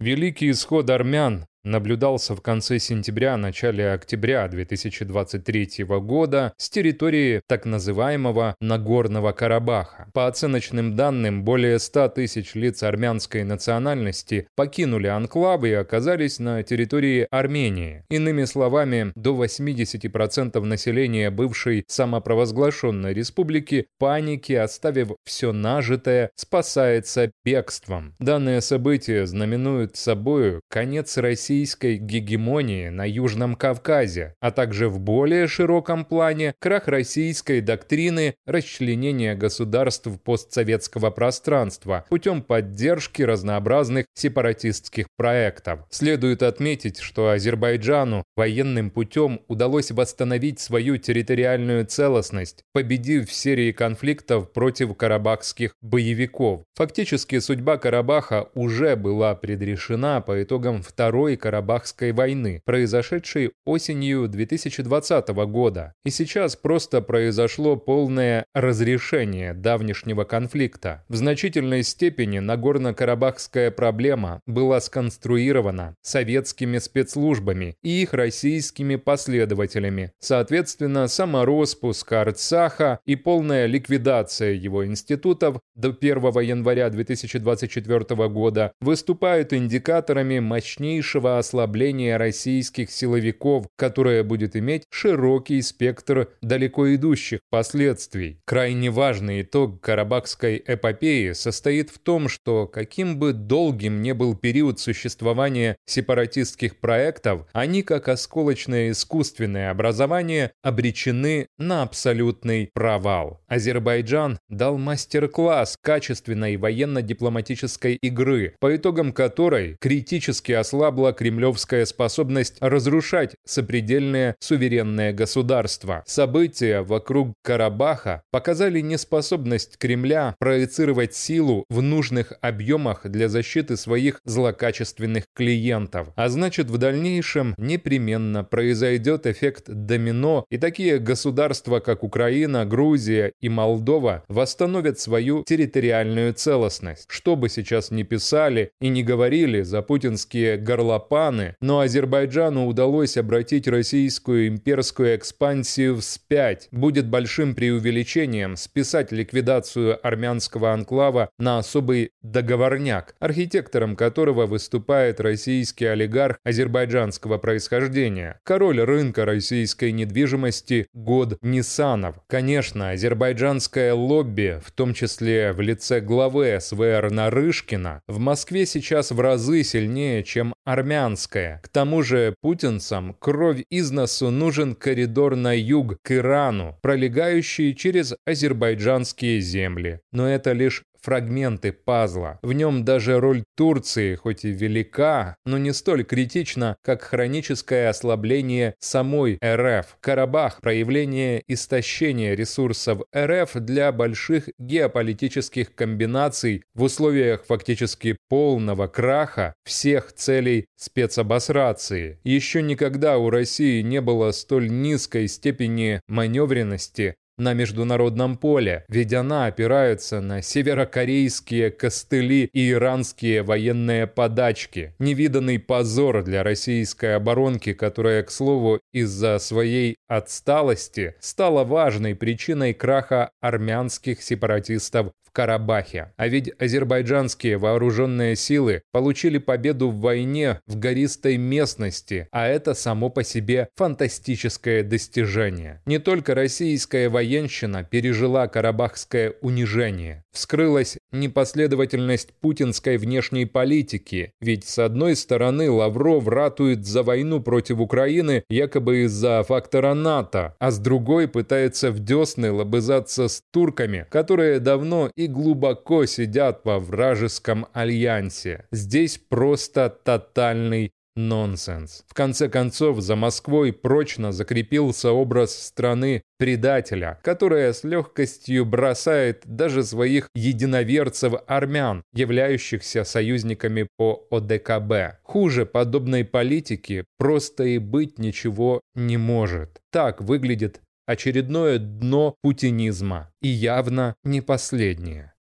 Великий исход армян наблюдался в конце сентября-начале октября 2023 года с территории так называемого Нагорного Карабаха. По оценочным данным, более 100 тысяч лиц армянской национальности покинули анклавы и оказались на территории Армении. Иными словами, до 80% населения бывшей самопровозглашенной республики паники, оставив все нажитое, спасается бегством. Данное событие знаменует собой конец России российской гегемонии на Южном Кавказе, а также в более широком плане крах российской доктрины расчленения государств постсоветского пространства путем поддержки разнообразных сепаратистских проектов. Следует отметить, что Азербайджану военным путем удалось восстановить свою территориальную целостность, победив в серии конфликтов против карабахских боевиков. Фактически судьба Карабаха уже была предрешена по итогам Второй Карабахской войны, произошедшей осенью 2020 года. И сейчас просто произошло полное разрешение давнешнего конфликта. В значительной степени Нагорно-Карабахская проблема была сконструирована советскими спецслужбами и их российскими последователями. Соответственно, самороспуск Арцаха и полная ликвидация его институтов до 1 января 2024 года выступают индикаторами мощнейшего резкого ослабления российских силовиков, которое будет иметь широкий спектр далеко идущих последствий. Крайне важный итог карабахской эпопеи состоит в том, что каким бы долгим ни был период существования сепаратистских проектов, они, как осколочное искусственное образование, обречены на абсолютный провал. Азербайджан дал мастер-класс качественной военно-дипломатической игры, по итогам которой критически ослабла кремлевская способность разрушать сопредельное суверенное государство. События вокруг Карабаха показали неспособность Кремля проецировать силу в нужных объемах для защиты своих злокачественных клиентов. А значит, в дальнейшем непременно произойдет эффект домино, и такие государства, как Украина, Грузия и Молдова, восстановят свою территориальную целостность. Что бы сейчас ни писали и не говорили за путинские горлопаны, Паны, но Азербайджану удалось обратить российскую имперскую экспансию вспять. Будет большим преувеличением списать ликвидацию армянского анклава на особый договорняк, архитектором которого выступает российский олигарх азербайджанского происхождения, король рынка российской недвижимости Год Нисанов. Конечно, азербайджанское лобби, в том числе в лице главы СВР Нарышкина, в Москве сейчас в разы сильнее, чем армян армянская. К тому же путинцам кровь из носу нужен коридор на юг, к Ирану, пролегающий через азербайджанские земли. Но это лишь фрагменты пазла. В нем даже роль Турции, хоть и велика, но не столь критична, как хроническое ослабление самой РФ. Карабах – проявление истощения ресурсов РФ для больших геополитических комбинаций в условиях фактически полного краха всех целей спецобосрации. Еще никогда у России не было столь низкой степени маневренности на международном поле, ведь она опирается на северокорейские костыли и иранские военные подачки. Невиданный позор для российской оборонки, которая, к слову, из-за своей отсталости стала важной причиной краха армянских сепаратистов в Карабахе. А ведь азербайджанские вооруженные силы получили победу в войне в гористой местности, а это само по себе фантастическое достижение. Не только российская военщина пережила карабахское унижение. Вскрылась непоследовательность путинской внешней политики, ведь с одной стороны Лавров ратует за войну против Украины якобы из-за фактора НАТО, а с другой пытается в десны лобызаться с турками, которые давно и глубоко сидят во вражеском альянсе. Здесь просто тотальный нонсенс. В конце концов, за Москвой прочно закрепился образ страны предателя, которая с легкостью бросает даже своих единоверцев армян, являющихся союзниками по ОДКБ. Хуже подобной политики просто и быть ничего не может. Так выглядит очередное дно путинизма, и явно не последнее.